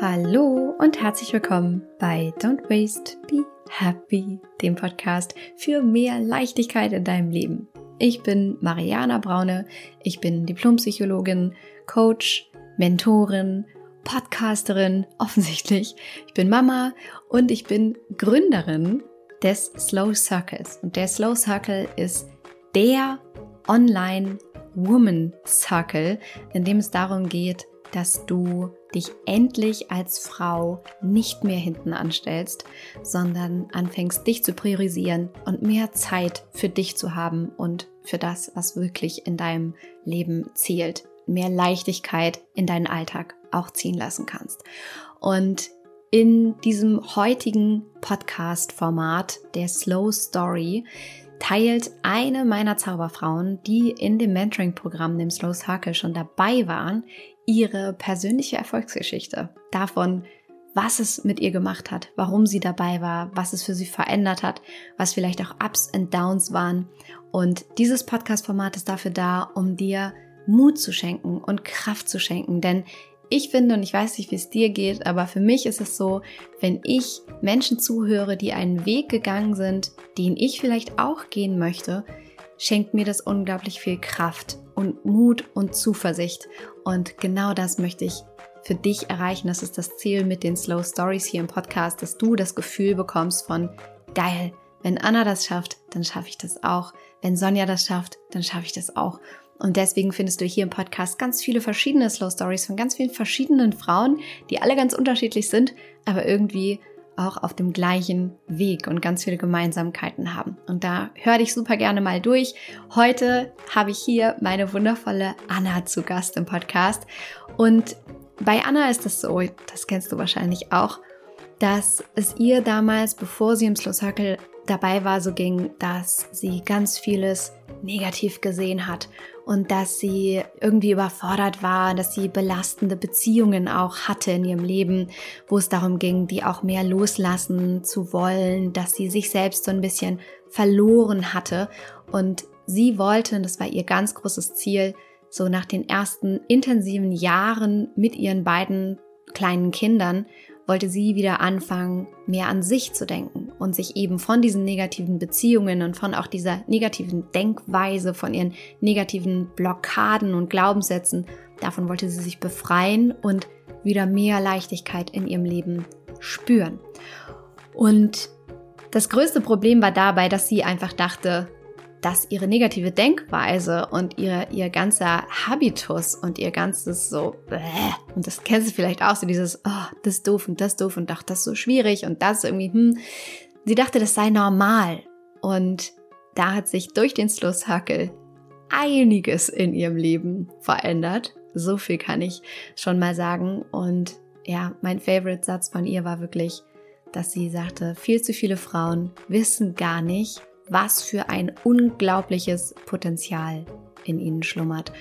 Hallo und herzlich willkommen bei Don't Waste, Be Happy, dem Podcast für mehr Leichtigkeit in deinem Leben. Ich bin Mariana Braune, ich bin Diplompsychologin, Coach, Mentorin, Podcasterin, offensichtlich. Ich bin Mama und ich bin Gründerin des Slow Circles. Und der Slow Circle ist der Online Woman Circle, in dem es darum geht, dass du dich endlich als Frau nicht mehr hinten anstellst, sondern anfängst, dich zu priorisieren und mehr Zeit für dich zu haben und für das, was wirklich in deinem Leben zählt. Mehr Leichtigkeit in deinen Alltag auch ziehen lassen kannst. Und in diesem heutigen Podcast-Format der Slow Story teilt eine meiner Zauberfrauen, die in dem Mentoring-Programm, dem Slow Circle schon dabei waren, ihre persönliche Erfolgsgeschichte. Davon, was es mit ihr gemacht hat, warum sie dabei war, was es für sie verändert hat, was vielleicht auch Ups und Downs waren. Und dieses Podcast-Format ist dafür da, um dir Mut zu schenken und Kraft zu schenken. Denn ich finde, und ich weiß nicht, wie es dir geht, aber für mich ist es so, wenn ich Menschen zuhöre, die einen Weg gegangen sind, den ich vielleicht auch gehen möchte, schenkt mir das unglaublich viel Kraft und Mut und Zuversicht. Und genau das möchte ich für dich erreichen. Das ist das Ziel mit den Slow Stories hier im Podcast, dass du das Gefühl bekommst von geil. Wenn Anna das schafft, dann schaffe ich das auch. Wenn Sonja das schafft, dann schaffe ich das auch. Und deswegen findest du hier im Podcast ganz viele verschiedene Slow Stories von ganz vielen verschiedenen Frauen, die alle ganz unterschiedlich sind, aber irgendwie auch auf dem gleichen Weg und ganz viele Gemeinsamkeiten haben. Und da hör dich super gerne mal durch. Heute habe ich hier meine wundervolle Anna zu Gast im Podcast. Und bei Anna ist es so, das kennst du wahrscheinlich auch, dass es ihr damals, bevor sie im Slow Circle dabei war, so ging, dass sie ganz vieles negativ gesehen hat und dass sie irgendwie überfordert war, dass sie belastende Beziehungen auch hatte in ihrem Leben, wo es darum ging, die auch mehr loslassen zu wollen, dass sie sich selbst so ein bisschen verloren hatte. Und sie wollte, und das war ihr ganz großes Ziel, so nach den ersten intensiven Jahren mit ihren beiden kleinen Kindern wollte sie wieder anfangen, mehr an sich zu denken und sich eben von diesen negativen Beziehungen und von auch dieser negativen Denkweise, von ihren negativen Blockaden und Glaubenssätzen, davon wollte sie sich befreien und wieder mehr Leichtigkeit in ihrem Leben spüren. Und das größte Problem war dabei, dass sie einfach dachte, dass ihre negative Denkweise und ihr, ihr ganzer Habitus und ihr ganzes so, und das kennst du vielleicht auch, so dieses, oh, das ist doof und das ist doof und ach, das ist so schwierig und das irgendwie, hm. Sie dachte, das sei normal. Und da hat sich durch den Circle einiges in ihrem Leben verändert. So viel kann ich schon mal sagen. Und ja, mein Favorite-Satz von ihr war wirklich, dass sie sagte, viel zu viele Frauen wissen gar nicht, was für ein unglaubliches Potenzial in ihnen schlummert.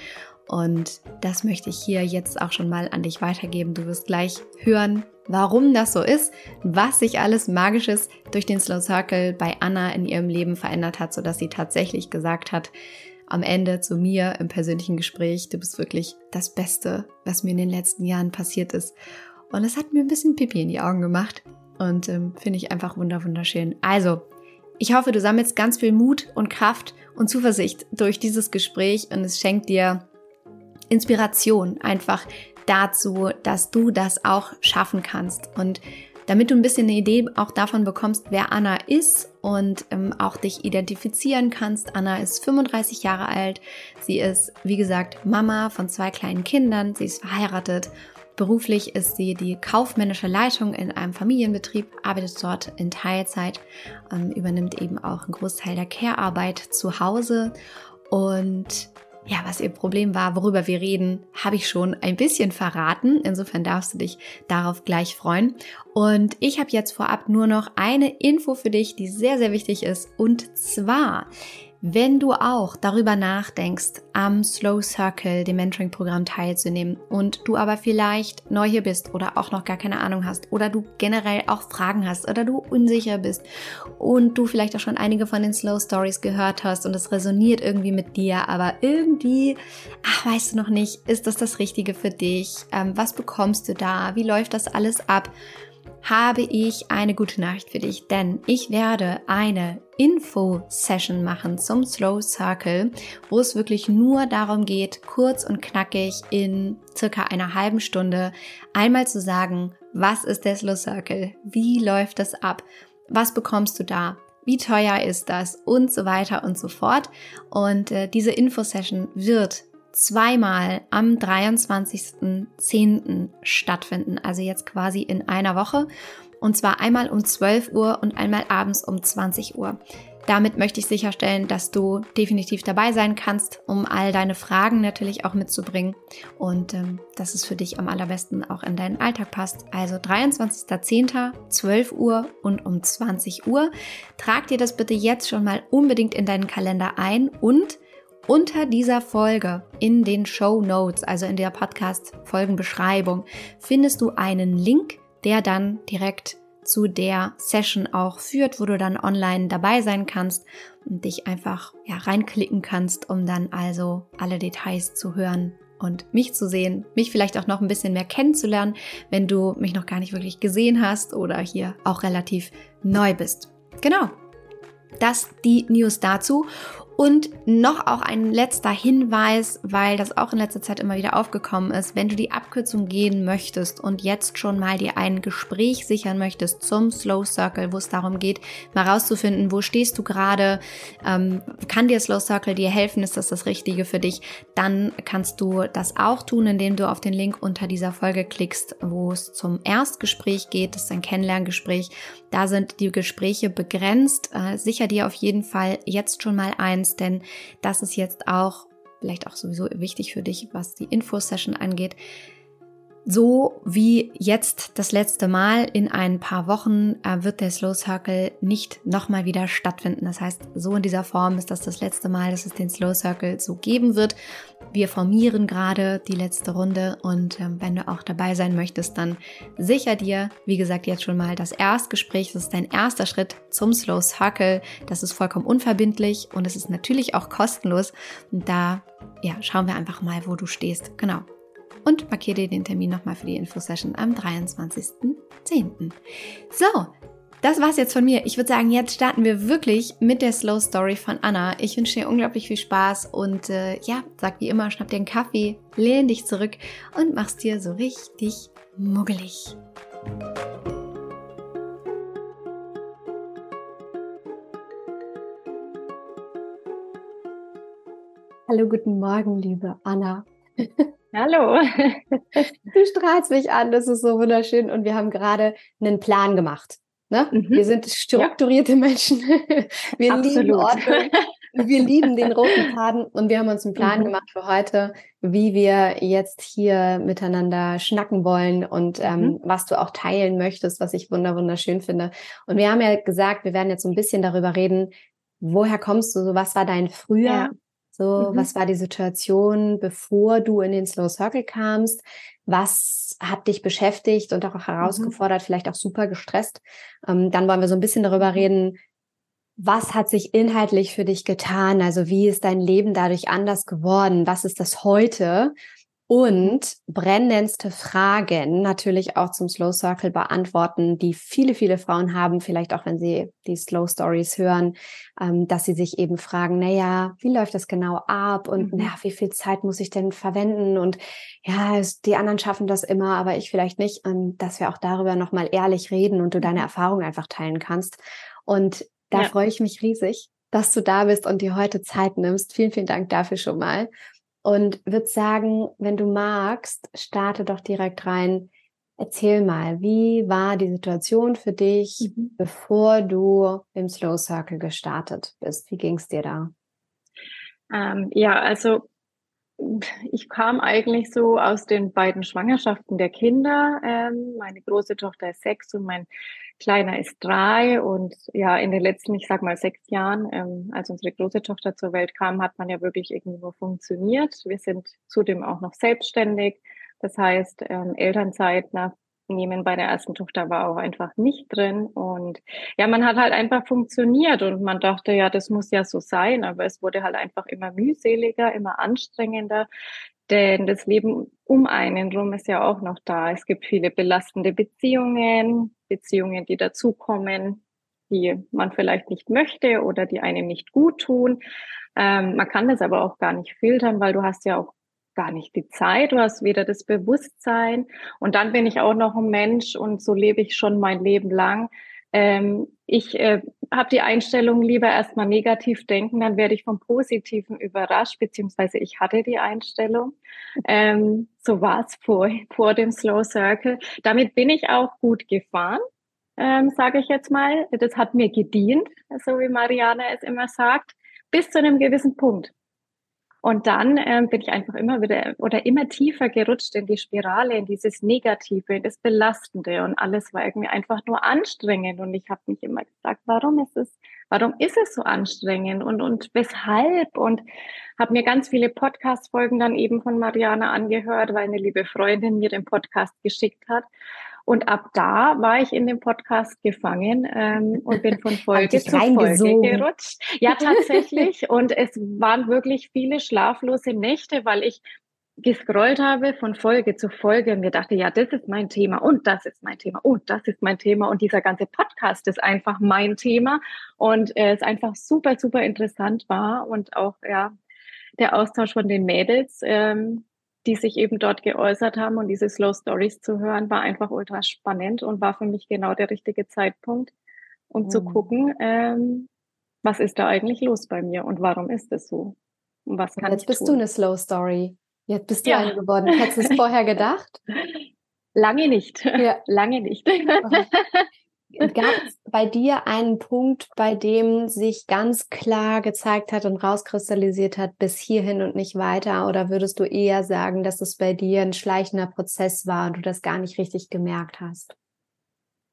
Und das möchte ich hier jetzt auch schon mal an dich weitergeben. Du wirst gleich hören, warum das so ist, was sich alles Magisches durch den Slow Circle bei Anna in ihrem Leben verändert hat, sodass sie tatsächlich gesagt hat, am Ende zu mir im persönlichen Gespräch, du bist wirklich das Beste, was mir in den letzten Jahren passiert ist. Und es hat mir ein bisschen Pipi in die Augen gemacht und ähm, finde ich einfach wunderschön. Also, ich hoffe, du sammelst ganz viel Mut und Kraft und Zuversicht durch dieses Gespräch und es schenkt dir Inspiration einfach dazu, dass du das auch schaffen kannst. Und damit du ein bisschen eine Idee auch davon bekommst, wer Anna ist und ähm, auch dich identifizieren kannst. Anna ist 35 Jahre alt. Sie ist, wie gesagt, Mama von zwei kleinen Kindern. Sie ist verheiratet Beruflich ist sie die kaufmännische Leitung in einem Familienbetrieb, arbeitet dort in Teilzeit, ähm, übernimmt eben auch einen Großteil der Care-Arbeit zu Hause und ja, was ihr Problem war, worüber wir reden, habe ich schon ein bisschen verraten. Insofern darfst du dich darauf gleich freuen. Und ich habe jetzt vorab nur noch eine Info für dich, die sehr, sehr wichtig ist. Und zwar Wenn du auch darüber nachdenkst, am Slow Circle, dem Mentoring-Programm teilzunehmen und du aber vielleicht neu hier bist oder auch noch gar keine Ahnung hast oder du generell auch Fragen hast oder du unsicher bist und du vielleicht auch schon einige von den Slow Stories gehört hast und es resoniert irgendwie mit dir, aber irgendwie, ach, weißt du noch nicht, ist das das Richtige für dich? Ähm, was bekommst du da? Wie läuft das alles ab? Habe ich eine gute Nachricht für dich, denn ich werde eine Info-Session machen zum Slow Circle, wo es wirklich nur darum geht, kurz und knackig in circa einer halben Stunde einmal zu sagen, was ist der Slow Circle? Wie läuft das ab? Was bekommst du da? Wie teuer ist das? Und so weiter und so fort. Und äh, diese Info-Session wird zweimal am 23.10. stattfinden, also jetzt quasi in einer Woche. Und zwar einmal um 12 Uhr und einmal abends um 20 Uhr. Damit möchte ich sicherstellen, dass du definitiv dabei sein kannst, um all deine Fragen natürlich auch mitzubringen und ähm, dass es für dich am allerbesten auch in deinen Alltag passt. Also 23.10., 12 Uhr und um 20 Uhr. Trag dir das bitte jetzt schon mal unbedingt in deinen Kalender ein und unter dieser Folge in den Show Notes, also in der Podcast-Folgenbeschreibung, findest du einen Link, der dann direkt zu der Session auch führt, wo du dann online dabei sein kannst und dich einfach ja, reinklicken kannst, um dann also alle Details zu hören und mich zu sehen, mich vielleicht auch noch ein bisschen mehr kennenzulernen, wenn du mich noch gar nicht wirklich gesehen hast oder hier auch relativ neu bist. Genau. Das die News dazu. Und noch auch ein letzter Hinweis, weil das auch in letzter Zeit immer wieder aufgekommen ist. Wenn du die Abkürzung gehen möchtest und jetzt schon mal dir ein Gespräch sichern möchtest zum Slow Circle, wo es darum geht, mal rauszufinden, wo stehst du gerade, ähm, kann dir Slow Circle dir helfen, ist das das Richtige für dich, dann kannst du das auch tun, indem du auf den Link unter dieser Folge klickst, wo es zum Erstgespräch geht. Das ist ein Kennenlerngespräch. Da sind die Gespräche begrenzt. Äh, sicher dir auf jeden Fall jetzt schon mal eins kannst, denn das ist jetzt auch vielleicht auch sowieso wichtig für dich, was die Info-Session angeht so wie jetzt das letzte Mal in ein paar Wochen äh, wird der Slow Circle nicht nochmal wieder stattfinden. Das heißt, so in dieser Form ist das das letzte Mal, dass es den Slow Circle so geben wird. Wir formieren gerade die letzte Runde und ähm, wenn du auch dabei sein möchtest, dann sicher dir, wie gesagt, jetzt schon mal das Erstgespräch. Das ist dein erster Schritt zum Slow Circle. Das ist vollkommen unverbindlich und es ist natürlich auch kostenlos. Und da ja, schauen wir einfach mal, wo du stehst. Genau und markiere dir den Termin nochmal für die Infosession am 23.10. So, das war's jetzt von mir. Ich würde sagen, jetzt starten wir wirklich mit der Slow Story von Anna. Ich wünsche dir unglaublich viel Spaß und äh, ja, sag wie immer, schnapp dir einen Kaffee, lehn dich zurück und mach's dir so richtig muggelig. Hallo, guten Morgen, liebe Anna. Hallo. Du strahlst mich an, das ist so wunderschön. Und wir haben gerade einen Plan gemacht. Ne? Mhm. Wir sind strukturierte ja. Menschen. Wir Absolut. lieben Ordnung. Wir lieben den roten Faden und wir haben uns einen Plan mhm. gemacht für heute, wie wir jetzt hier miteinander schnacken wollen und ähm, mhm. was du auch teilen möchtest, was ich wunderschön finde. Und wir haben ja gesagt, wir werden jetzt so ein bisschen darüber reden, woher kommst du, so was war dein Früher, ja. So, mhm. was war die Situation, bevor du in den Slow Circle kamst? Was hat dich beschäftigt und auch mhm. herausgefordert, mhm. vielleicht auch super gestresst? Ähm, dann wollen wir so ein bisschen darüber mhm. reden, was hat sich inhaltlich für dich getan? Also wie ist dein Leben dadurch anders geworden? Was ist das heute? Und brennendste Fragen natürlich auch zum Slow Circle beantworten, die viele, viele Frauen haben, vielleicht auch wenn sie die Slow Stories hören, ähm, dass sie sich eben fragen, na ja, wie läuft das genau ab und mhm. na, wie viel Zeit muss ich denn verwenden und ja, die anderen schaffen das immer, aber ich vielleicht nicht, ähm, dass wir auch darüber nochmal ehrlich reden und du deine mhm. Erfahrung einfach teilen kannst. Und da ja. freue ich mich riesig, dass du da bist und dir heute Zeit nimmst. Vielen, vielen Dank dafür schon mal und würde sagen, wenn du magst, starte doch direkt rein. Erzähl mal, wie war die Situation für dich, mhm. bevor du im Slow Circle gestartet bist? Wie ging es dir da? Ähm, ja, also ich kam eigentlich so aus den beiden Schwangerschaften der Kinder. Ähm, meine große Tochter ist sechs und mein kleiner ist drei. Und ja, in den letzten, ich sag mal, sechs Jahren, ähm, als unsere große Tochter zur Welt kam, hat man ja wirklich irgendwie nur funktioniert. Wir sind zudem auch noch selbstständig. Das heißt, ähm, Elternzeit nach nehmen bei der ersten Tochter war auch einfach nicht drin. Und ja, man hat halt einfach funktioniert und man dachte, ja, das muss ja so sein, aber es wurde halt einfach immer mühseliger, immer anstrengender. Denn das Leben um einen rum ist ja auch noch da. Es gibt viele belastende Beziehungen, Beziehungen, die dazukommen, die man vielleicht nicht möchte oder die einem nicht gut tun. Ähm, man kann das aber auch gar nicht filtern, weil du hast ja auch gar nicht die Zeit, du hast weder das Bewusstsein. Und dann bin ich auch noch ein Mensch und so lebe ich schon mein Leben lang. Ähm, ich äh, habe die Einstellung lieber erstmal negativ denken, dann werde ich vom Positiven überrascht, beziehungsweise ich hatte die Einstellung. Ähm, so war es vor, vor dem Slow Circle. Damit bin ich auch gut gefahren, ähm, sage ich jetzt mal. Das hat mir gedient, so wie Mariana es immer sagt, bis zu einem gewissen Punkt. Und dann ähm, bin ich einfach immer wieder oder immer tiefer gerutscht in die Spirale, in dieses Negative, in das Belastende und alles war irgendwie einfach nur anstrengend. Und ich habe mich immer gefragt, warum ist es, warum ist es so anstrengend und, und weshalb? Und habe mir ganz viele Podcast-Folgen dann eben von Mariana angehört, weil eine liebe Freundin mir den Podcast geschickt hat. Und ab da war ich in dem Podcast gefangen ähm, und bin von Folge zu Folge gerutscht. Ja, tatsächlich. und es waren wirklich viele schlaflose Nächte, weil ich gescrollt habe von Folge zu Folge und mir dachte, ja, das ist mein Thema und das ist mein Thema und das ist mein Thema und dieser ganze Podcast ist einfach mein Thema und äh, es einfach super, super interessant war und auch, ja, der Austausch von den Mädels, ähm, die sich eben dort geäußert haben und diese Slow Stories zu hören, war einfach ultra spannend und war für mich genau der richtige Zeitpunkt, um mhm. zu gucken, ähm, was ist da eigentlich los bei mir und warum ist es so? Und was kann Jetzt bist tun? du eine Slow Story. Jetzt bist du ja. eine geworden. Hättest du es vorher gedacht? Lange nicht. Ja. Lange nicht. Gab es bei dir einen Punkt, bei dem sich ganz klar gezeigt hat und rauskristallisiert hat, bis hierhin und nicht weiter? Oder würdest du eher sagen, dass es bei dir ein schleichender Prozess war und du das gar nicht richtig gemerkt hast?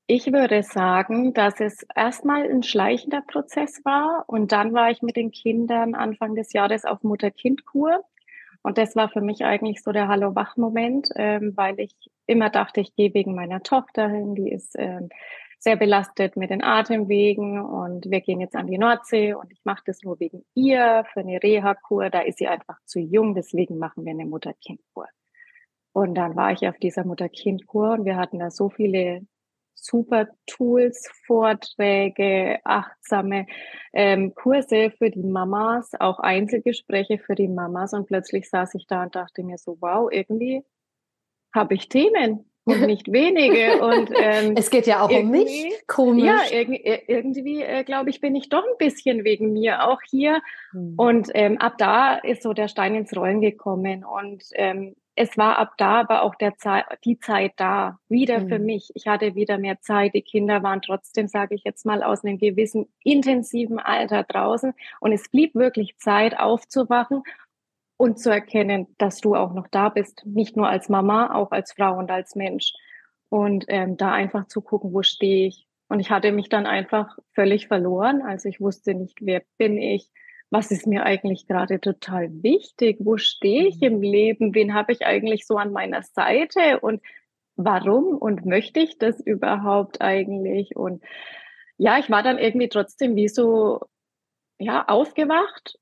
Ich würde sagen, dass es erstmal ein schleichender Prozess war und dann war ich mit den Kindern Anfang des Jahres auf Mutter-Kind-Kur. Und das war für mich eigentlich so der Hallo-Wach-Moment, ähm, weil ich immer dachte, ich gehe wegen meiner Tochter hin, die ist ähm, sehr belastet mit den Atemwegen und wir gehen jetzt an die Nordsee und ich mache das nur wegen ihr für eine Reha-Kur. Da ist sie einfach zu jung, deswegen machen wir eine Mutter-Kind-Kur. Und dann war ich auf dieser Mutter-Kind-Kur und wir hatten da so viele super Tools, Vorträge, achtsame ähm, Kurse für die Mamas, auch Einzelgespräche für die Mamas. Und plötzlich saß ich da und dachte mir so, wow, irgendwie habe ich Themen und nicht wenige. Und ähm, es geht ja auch um mich. Komisch. Ja, irgendwie, irgendwie äh, glaube ich, bin ich doch ein bisschen wegen mir auch hier. Mhm. Und ähm, ab da ist so der Stein ins Rollen gekommen. Und ähm, es war ab da aber auch der Zeit, die Zeit da, wieder mhm. für mich. Ich hatte wieder mehr Zeit. Die Kinder waren trotzdem, sage ich jetzt mal, aus einem gewissen intensiven Alter draußen. Und es blieb wirklich Zeit, aufzuwachen und zu erkennen, dass du auch noch da bist, nicht nur als Mama, auch als Frau und als Mensch. Und ähm, da einfach zu gucken, wo stehe ich. Und ich hatte mich dann einfach völlig verloren. Also ich wusste nicht, wer bin ich, was ist mir eigentlich gerade total wichtig, wo stehe ich im Leben, wen habe ich eigentlich so an meiner Seite und warum und möchte ich das überhaupt eigentlich? Und ja, ich war dann irgendwie trotzdem wie so, ja, aufgewacht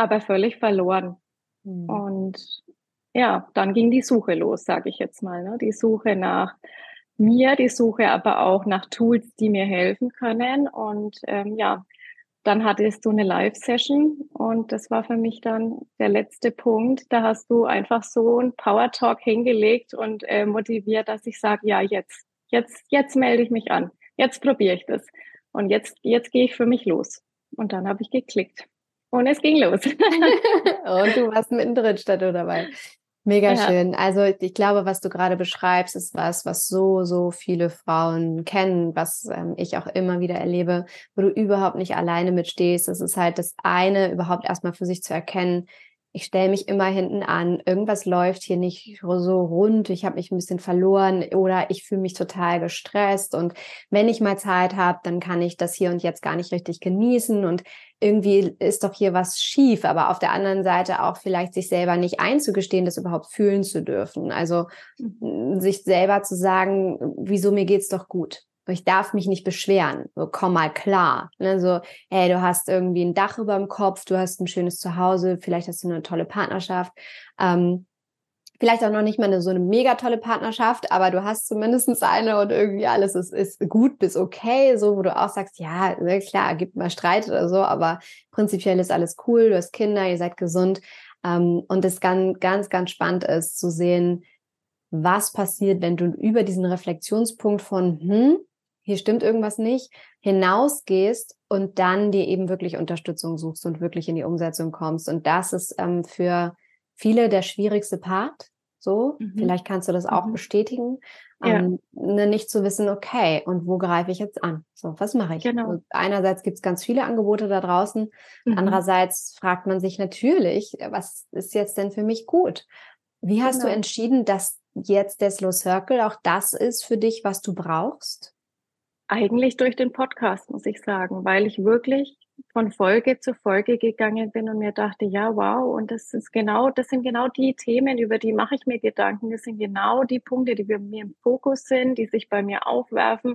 aber völlig verloren. Mhm. Und ja, dann ging die Suche los, sage ich jetzt mal. Ne? Die Suche nach mir, die Suche aber auch nach Tools, die mir helfen können. Und ähm, ja, dann hattest du eine Live-Session und das war für mich dann der letzte Punkt. Da hast du einfach so ein Power-Talk hingelegt und äh, motiviert, dass ich sage, ja, jetzt, jetzt, jetzt melde ich mich an. Jetzt probiere ich das. Und jetzt, jetzt gehe ich für mich los. Und dann habe ich geklickt. Und es ging los. und du warst mittendrin statt dabei. Mega ja. schön. Also ich glaube, was du gerade beschreibst, ist was, was so, so viele Frauen kennen, was ähm, ich auch immer wieder erlebe, wo du überhaupt nicht alleine mitstehst. Das ist halt das eine, überhaupt erstmal für sich zu erkennen, ich stelle mich immer hinten an, irgendwas läuft hier nicht so rund, ich habe mich ein bisschen verloren oder ich fühle mich total gestresst. Und wenn ich mal Zeit habe, dann kann ich das hier und jetzt gar nicht richtig genießen. Und irgendwie ist doch hier was schief, aber auf der anderen Seite auch vielleicht sich selber nicht einzugestehen, das überhaupt fühlen zu dürfen. Also mhm. sich selber zu sagen, wieso mir geht's doch gut ich darf mich nicht beschweren. So, komm mal klar. Ne? So, hey, du hast irgendwie ein Dach über dem Kopf, du hast ein schönes Zuhause, vielleicht hast du eine tolle Partnerschaft. Ähm, vielleicht auch noch nicht mal eine, so eine mega tolle Partnerschaft, aber du hast zumindest eine und irgendwie alles ist, ist gut bis okay, so wo du auch sagst, ja, ne, klar, gibt mal Streit oder so, aber prinzipiell ist alles cool, du hast Kinder, ihr seid gesund. Ähm, und es ganz, ganz, ganz spannend ist zu sehen, was passiert, wenn du über diesen Reflexionspunkt von, hm, hier stimmt irgendwas nicht, hinausgehst und dann dir eben wirklich Unterstützung suchst und wirklich in die Umsetzung kommst. Und das ist ähm, für viele der schwierigste Part. So, mhm. vielleicht kannst du das auch mhm. bestätigen. Ja. Ähm, ne, nicht zu wissen, okay, und wo greife ich jetzt an? So, was mache ich? Genau. Also einerseits gibt es ganz viele Angebote da draußen. Mhm. Andererseits fragt man sich natürlich, was ist jetzt denn für mich gut? Wie hast genau. du entschieden, dass jetzt der Slow Circle auch das ist für dich, was du brauchst? Eigentlich durch den Podcast, muss ich sagen, weil ich wirklich von Folge zu Folge gegangen bin und mir dachte, ja, wow, und das ist genau, das sind genau die Themen, über die mache ich mir Gedanken. Das sind genau die Punkte, die bei mir im Fokus sind, die sich bei mir aufwerfen,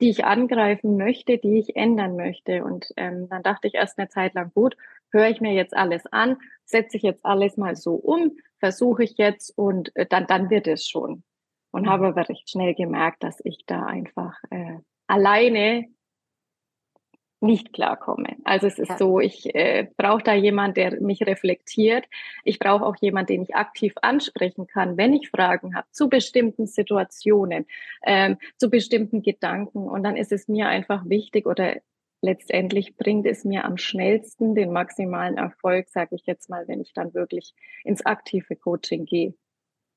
die ich angreifen möchte, die ich ändern möchte. Und ähm, dann dachte ich erst eine Zeit lang, gut, höre ich mir jetzt alles an, setze ich jetzt alles mal so um, versuche ich jetzt und äh, dann, dann wird es schon. Und mhm. habe aber recht schnell gemerkt, dass ich da einfach äh, alleine nicht klarkomme. Also es ist ja. so, ich äh, brauche da jemand, der mich reflektiert. Ich brauche auch jemand, den ich aktiv ansprechen kann, wenn ich Fragen habe zu bestimmten Situationen, ähm, zu bestimmten Gedanken. Und dann ist es mir einfach wichtig oder letztendlich bringt es mir am schnellsten den maximalen Erfolg, sage ich jetzt mal, wenn ich dann wirklich ins aktive Coaching gehe.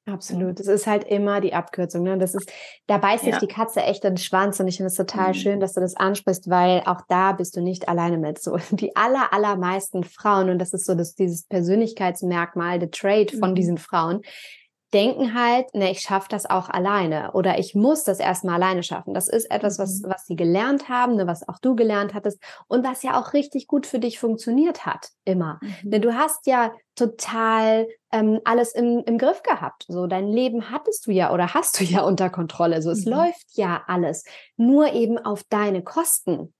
Absolut. Das ist halt immer die Abkürzung. Ne? Das ist, da beißt sich ja. die Katze echt in den Schwanz und ich finde es total mhm. schön, dass du das ansprichst, weil auch da bist du nicht alleine mit. So die aller, allermeisten Frauen, und das ist so das, dieses Persönlichkeitsmerkmal, the Trade von mhm. diesen Frauen, denken halt, ne, ich schaffe das auch alleine oder ich muss das erstmal alleine schaffen. Das ist etwas, was, mhm. was sie gelernt haben, ne, was auch du gelernt hattest und was ja auch richtig gut für dich funktioniert hat, immer. Mhm. Denn du hast ja total ähm, alles im, im Griff gehabt. So, dein Leben hattest du ja oder hast du ja unter Kontrolle. So, es mhm. läuft ja alles, nur eben auf deine Kosten.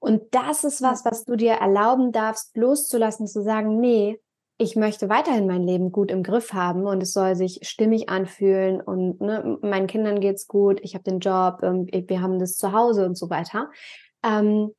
Und das ist was, was du dir erlauben darfst, loszulassen, zu sagen, nee, ich möchte weiterhin mein Leben gut im Griff haben und es soll sich stimmig anfühlen und ne, meinen Kindern geht's gut, ich habe den Job, ähm, wir haben das zu Hause und so weiter. Ähm,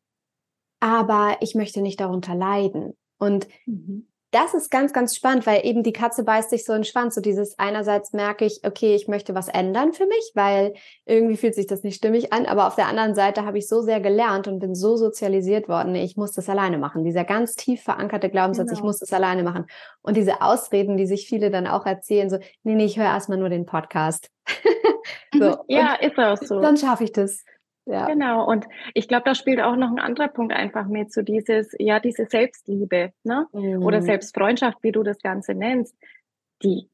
aber ich möchte nicht darunter leiden. Und mhm das ist ganz, ganz spannend, weil eben die Katze beißt sich so in den Schwanz. So dieses einerseits merke ich, okay, ich möchte was ändern für mich, weil irgendwie fühlt sich das nicht stimmig an. Aber auf der anderen Seite habe ich so sehr gelernt und bin so sozialisiert worden, ich muss das alleine machen. Dieser ganz tief verankerte Glaubenssatz, genau. ich muss das alleine machen. Und diese Ausreden, die sich viele dann auch erzählen, so, nee, nee, ich höre erstmal nur den Podcast. so. Ja, ist auch so. Dann schaffe ich das. Ja. Genau. Und ich glaube, da spielt auch noch ein anderer Punkt einfach mit, so dieses, ja, diese Selbstliebe, ne? Mhm. Oder Selbstfreundschaft, wie du das Ganze nennst, die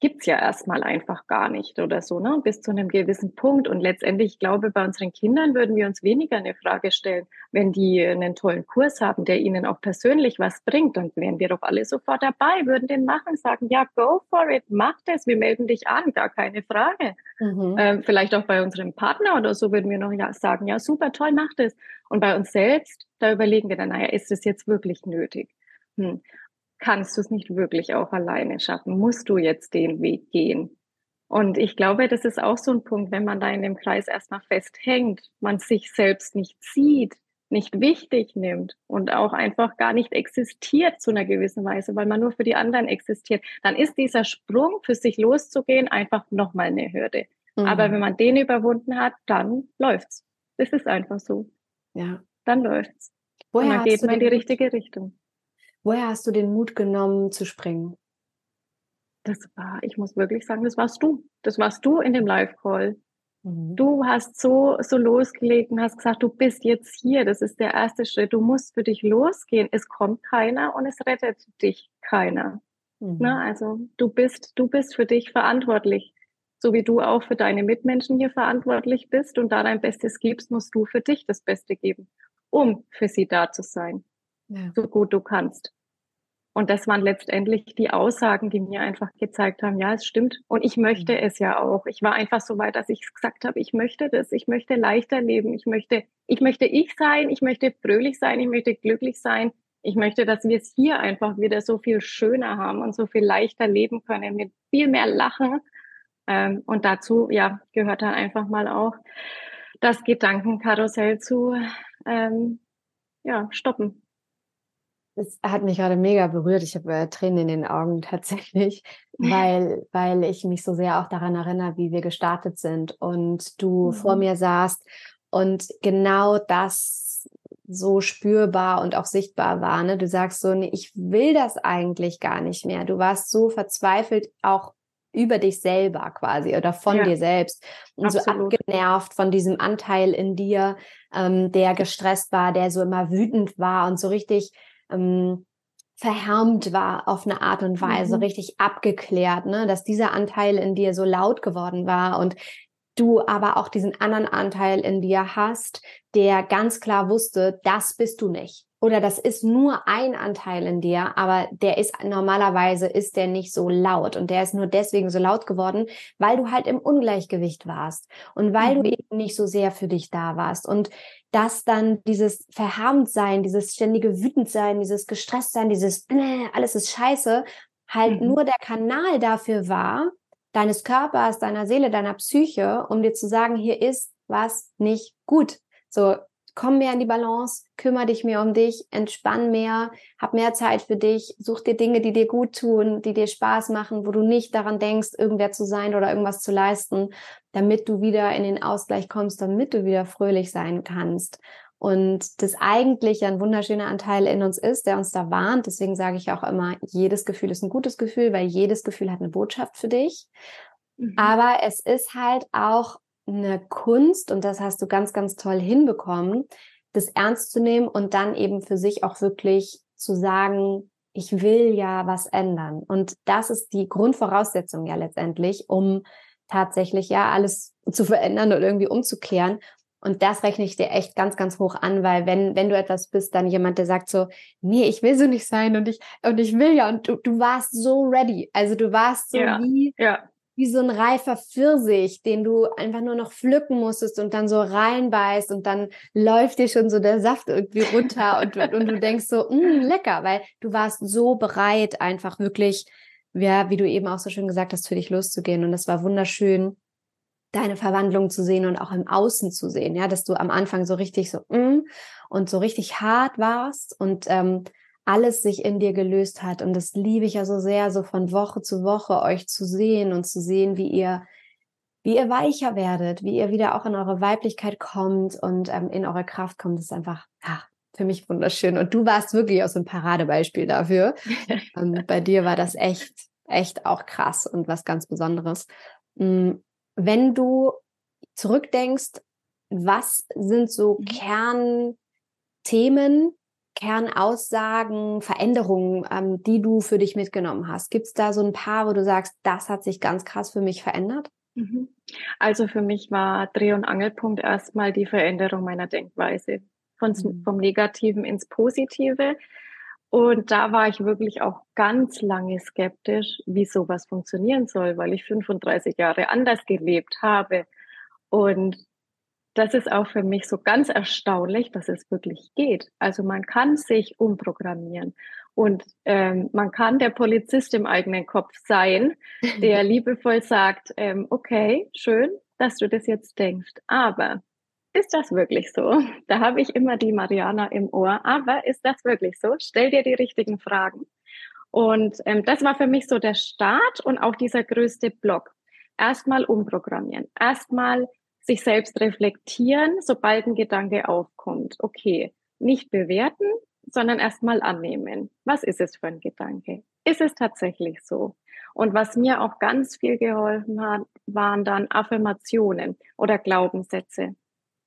gibt's ja erstmal einfach gar nicht oder so, ne? Bis zu einem gewissen Punkt. Und letztendlich, ich glaube, bei unseren Kindern würden wir uns weniger eine Frage stellen, wenn die einen tollen Kurs haben, der ihnen auch persönlich was bringt, dann wären wir doch alle sofort dabei, würden den machen, sagen, ja, go for it, mach das, wir melden dich an, gar keine Frage. Mhm. Ähm, vielleicht auch bei unserem Partner oder so würden wir noch ja sagen, ja, super, toll, mach das. Und bei uns selbst, da überlegen wir dann, naja, ist es jetzt wirklich nötig? Hm kannst du es nicht wirklich auch alleine schaffen. Musst du jetzt den Weg gehen. Und ich glaube, das ist auch so ein Punkt, wenn man da in dem Kreis erstmal festhängt, man sich selbst nicht sieht, nicht wichtig nimmt und auch einfach gar nicht existiert zu einer gewissen Weise, weil man nur für die anderen existiert, dann ist dieser Sprung für sich loszugehen einfach nochmal eine Hürde. Mhm. Aber wenn man den überwunden hat, dann läuft's. Das ist einfach so. Ja. Dann läuft's. Woher und dann geht man in die richtige Richtung. Woher hast du den Mut genommen zu springen? Das war, ich muss wirklich sagen, das warst du. Das warst du in dem Live-Call. Mhm. Du hast so, so losgelegt und hast gesagt, du bist jetzt hier. Das ist der erste Schritt. Du musst für dich losgehen. Es kommt keiner und es rettet dich keiner. Mhm. Na, ne, also du bist, du bist für dich verantwortlich. So wie du auch für deine Mitmenschen hier verantwortlich bist und da dein Bestes gibst, musst du für dich das Beste geben, um für sie da zu sein. Ja. So gut du kannst. Und das waren letztendlich die Aussagen, die mir einfach gezeigt haben, ja, es stimmt. Und ich möchte mhm. es ja auch. Ich war einfach so weit, dass ich gesagt habe, ich möchte das. Ich möchte leichter leben. Ich möchte, ich möchte ich sein. Ich möchte fröhlich sein. Ich möchte glücklich sein. Ich möchte, dass wir es hier einfach wieder so viel schöner haben und so viel leichter leben können, mit viel mehr Lachen. Ähm, und dazu, ja, gehört dann einfach mal auch das Gedankenkarussell zu, ähm, ja, stoppen. Das hat mich gerade mega berührt. Ich habe äh, Tränen in den Augen tatsächlich, weil, weil ich mich so sehr auch daran erinnere, wie wir gestartet sind und du mhm. vor mir saßt und genau das so spürbar und auch sichtbar war. Ne? Du sagst so, nee, ich will das eigentlich gar nicht mehr. Du warst so verzweifelt auch über dich selber quasi oder von ja, dir selbst und absolut. so abgenervt von diesem Anteil in dir, ähm, der gestresst war, der so immer wütend war und so richtig ähm, verhärmt war auf eine Art und Weise, mhm. richtig abgeklärt, ne, dass dieser Anteil in dir so laut geworden war und du aber auch diesen anderen Anteil in dir hast, der ganz klar wusste, das bist du nicht. Oder das ist nur ein Anteil in dir, aber der ist normalerweise ist der nicht so laut und der ist nur deswegen so laut geworden, weil du halt im Ungleichgewicht warst und weil mhm. du eben nicht so sehr für dich da warst und dass dann dieses Verharmtsein, dieses ständige Wütendsein, dieses Gestresstsein, dieses alles ist scheiße, halt mhm. nur der Kanal dafür war, deines Körpers, deiner Seele, deiner Psyche, um dir zu sagen, hier ist was nicht gut. So, komm mehr in die Balance, kümmere dich mehr um dich, entspann mehr, hab mehr Zeit für dich, such dir Dinge, die dir gut tun, die dir Spaß machen, wo du nicht daran denkst, irgendwer zu sein oder irgendwas zu leisten, damit du wieder in den Ausgleich kommst, damit du wieder fröhlich sein kannst. Und das eigentlich ein wunderschöner Anteil in uns ist, der uns da warnt. Deswegen sage ich auch immer, jedes Gefühl ist ein gutes Gefühl, weil jedes Gefühl hat eine Botschaft für dich. Mhm. Aber es ist halt auch eine Kunst, und das hast du ganz, ganz toll hinbekommen, das ernst zu nehmen und dann eben für sich auch wirklich zu sagen, ich will ja was ändern. Und das ist die Grundvoraussetzung ja letztendlich, um tatsächlich ja alles zu verändern und irgendwie umzukehren. Und das rechne ich dir echt ganz, ganz hoch an, weil wenn, wenn du etwas bist, dann jemand, der sagt so, nee, ich will so nicht sein und ich, und ich will ja, und du, du warst so ready. Also du warst so ja, wie, ja. wie so ein reifer Pfirsich, den du einfach nur noch pflücken musstest und dann so reinbeißt und dann läuft dir schon so der Saft irgendwie runter und, und du denkst so, mh, lecker, weil du warst so bereit, einfach wirklich, ja, wie du eben auch so schön gesagt hast, für dich loszugehen. Und das war wunderschön deine Verwandlung zu sehen und auch im Außen zu sehen, ja, dass du am Anfang so richtig so mm, und so richtig hart warst und ähm, alles sich in dir gelöst hat. Und das liebe ich ja so sehr, so von Woche zu Woche euch zu sehen und zu sehen, wie ihr, wie ihr weicher werdet, wie ihr wieder auch in eure Weiblichkeit kommt und ähm, in eure Kraft kommt. Das ist einfach, ja, für mich wunderschön. Und du warst wirklich auch so ein Paradebeispiel dafür. und bei dir war das echt, echt auch krass und was ganz Besonderes. Mm, wenn du zurückdenkst, was sind so mhm. Kernthemen, Kernaussagen, Veränderungen, ähm, die du für dich mitgenommen hast? Gibt es da so ein paar, wo du sagst, das hat sich ganz krass für mich verändert? Mhm. Also für mich war Dreh- und Angelpunkt erstmal die Veränderung meiner Denkweise von, mhm. vom Negativen ins Positive. Und da war ich wirklich auch ganz lange skeptisch, wie sowas funktionieren soll, weil ich 35 Jahre anders gelebt habe. Und das ist auch für mich so ganz erstaunlich, dass es wirklich geht. Also man kann sich umprogrammieren und ähm, man kann der Polizist im eigenen Kopf sein, der liebevoll sagt, ähm, okay, schön, dass du das jetzt denkst, aber ist das wirklich so? Da habe ich immer die Mariana im Ohr. Aber ist das wirklich so? Stell dir die richtigen Fragen. Und ähm, das war für mich so der Start und auch dieser größte Block. Erstmal umprogrammieren. Erstmal sich selbst reflektieren, sobald ein Gedanke aufkommt. Okay, nicht bewerten, sondern erstmal annehmen. Was ist es für ein Gedanke? Ist es tatsächlich so? Und was mir auch ganz viel geholfen hat, waren dann Affirmationen oder Glaubenssätze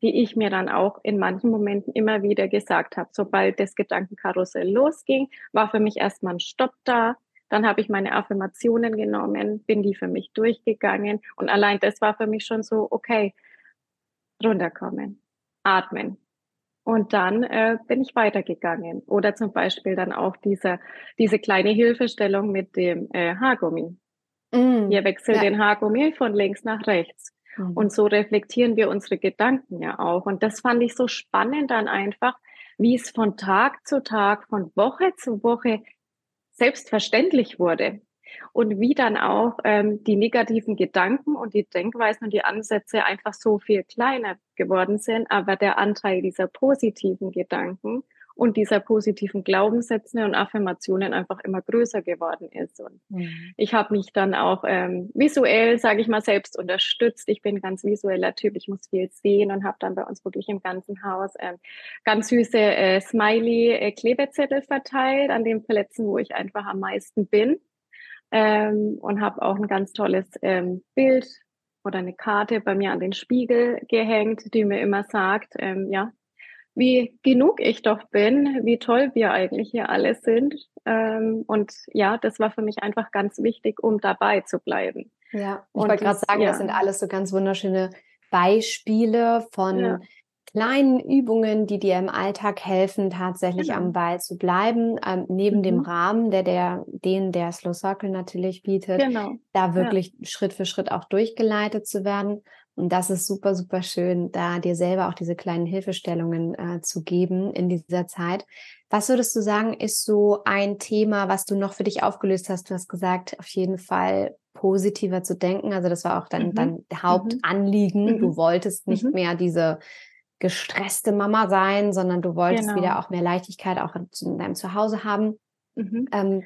die ich mir dann auch in manchen Momenten immer wieder gesagt habe. Sobald das Gedankenkarussell losging, war für mich erstmal ein Stopp da. Dann habe ich meine Affirmationen genommen, bin die für mich durchgegangen und allein das war für mich schon so, okay, runterkommen, atmen. Und dann äh, bin ich weitergegangen. Oder zum Beispiel dann auch diese, diese kleine Hilfestellung mit dem äh, Haargummi. Mm, Wir wechseln ja. den Haargummi von links nach rechts. Mhm. Und so reflektieren wir unsere Gedanken ja auch. Und das fand ich so spannend dann einfach, wie es von Tag zu Tag, von Woche zu Woche selbstverständlich wurde. Und wie dann auch ähm, die negativen Gedanken und die Denkweisen und die Ansätze einfach so viel kleiner geworden sind, aber der Anteil dieser positiven Gedanken und dieser positiven Glaubenssätze und Affirmationen einfach immer größer geworden ist. Und mhm. ich habe mich dann auch ähm, visuell, sage ich mal, selbst unterstützt. Ich bin ganz visueller Typ, ich muss viel sehen und habe dann bei uns wirklich im ganzen Haus ähm, ganz süße äh, Smiley-Klebezettel äh, verteilt an den Plätzen, wo ich einfach am meisten bin. Ähm, und habe auch ein ganz tolles ähm, Bild oder eine Karte bei mir an den Spiegel gehängt, die mir immer sagt, ähm, ja, wie genug ich doch bin, wie toll wir eigentlich hier alle sind. Ähm, und ja, das war für mich einfach ganz wichtig, um dabei zu bleiben. Ja, ich wollte gerade sagen, ja. das sind alles so ganz wunderschöne Beispiele von ja. kleinen Übungen, die dir im Alltag helfen, tatsächlich genau. am Ball zu bleiben, ähm, neben mhm. dem Rahmen, der, der, den der Slow Circle natürlich bietet, genau. da wirklich ja. Schritt für Schritt auch durchgeleitet zu werden. Und das ist super, super schön, da dir selber auch diese kleinen Hilfestellungen äh, zu geben in dieser Zeit. Was würdest du sagen, ist so ein Thema, was du noch für dich aufgelöst hast? Du hast gesagt, auf jeden Fall positiver zu denken. Also das war auch dein, mhm. dein mhm. Hauptanliegen. Mhm. Du wolltest nicht mhm. mehr diese gestresste Mama sein, sondern du wolltest genau. wieder auch mehr Leichtigkeit auch in deinem Zuhause haben. Mhm. Ähm,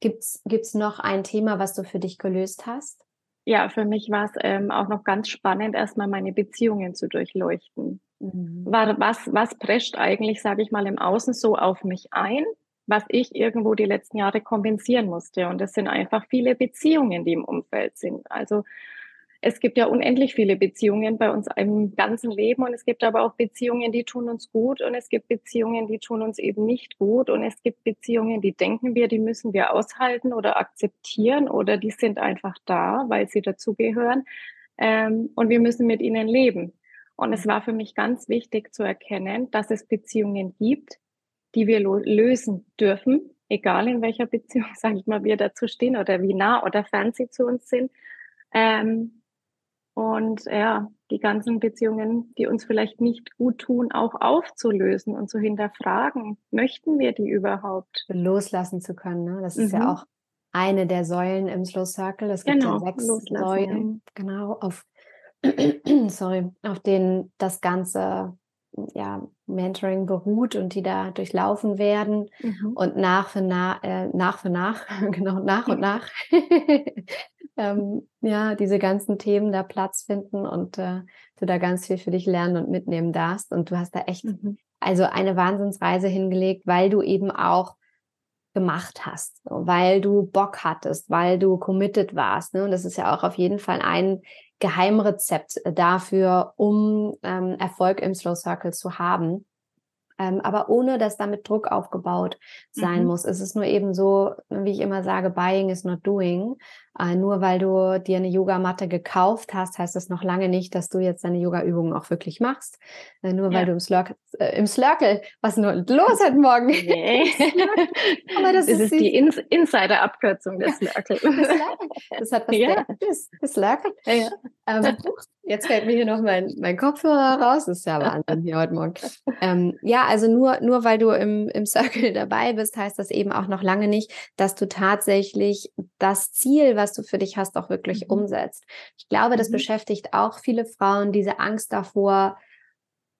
gibt's gibt's noch ein Thema, was du für dich gelöst hast? Ja, für mich war es ähm, auch noch ganz spannend, erstmal meine Beziehungen zu durchleuchten. Mhm. Was, was prescht eigentlich, sage ich mal, im Außen so auf mich ein, was ich irgendwo die letzten Jahre kompensieren musste? Und das sind einfach viele Beziehungen, die im Umfeld sind. Also es gibt ja unendlich viele Beziehungen bei uns im ganzen Leben und es gibt aber auch Beziehungen, die tun uns gut und es gibt Beziehungen, die tun uns eben nicht gut und es gibt Beziehungen, die denken wir, die müssen wir aushalten oder akzeptieren oder die sind einfach da, weil sie dazugehören ähm, und wir müssen mit ihnen leben. Und es war für mich ganz wichtig zu erkennen, dass es Beziehungen gibt, die wir lösen dürfen, egal in welcher Beziehung, sage ich mal, wir dazu stehen oder wie nah oder fern sie zu uns sind. Ähm, und ja, die ganzen Beziehungen, die uns vielleicht nicht gut tun, auch aufzulösen und zu hinterfragen. Möchten wir die überhaupt? Loslassen zu können. Ne? Das mhm. ist ja mhm. auch eine der Säulen im Slow Circle. Es gibt genau, ja sechs Säulen, genau, auf, sorry, auf denen das ganze ja, Mentoring beruht und die da durchlaufen werden mhm. und nach für nach, äh, nach für nach, genau, nach und nach, ähm, ja, diese ganzen Themen da Platz finden und äh, du da ganz viel für dich lernen und mitnehmen darfst. Und du hast da echt mhm. also eine Wahnsinnsreise hingelegt, weil du eben auch gemacht hast, weil du Bock hattest, weil du committed warst. Ne? Und das ist ja auch auf jeden Fall ein Geheimrezept dafür, um ähm, Erfolg im Slow Circle zu haben. Ähm, aber ohne, dass damit Druck aufgebaut sein mhm. muss. Es ist nur eben so, wie ich immer sage, buying is not doing. Äh, nur weil du dir eine Yogamatte gekauft hast, heißt das noch lange nicht, dass du jetzt deine Yoga-Übungen auch wirklich machst. Äh, nur ja. weil du im Slurkle, äh, im Slurkle, was nur los heute Morgen? Nee. aber das, das ist, ist die In Insider-Abkürzung des Slurkle. das hat was ja. Das, das Slurkle. Ja, ja. Ähm, jetzt fällt mir hier noch mein, mein Kopfhörer raus. Das ist ja Wahnsinn hier heute Morgen. Ähm, ja, also nur, nur weil du im, im Circle dabei bist, heißt das eben auch noch lange nicht, dass du tatsächlich das Ziel, was du für dich hast, auch wirklich mhm. umsetzt. Ich glaube, das mhm. beschäftigt auch viele Frauen, diese Angst davor,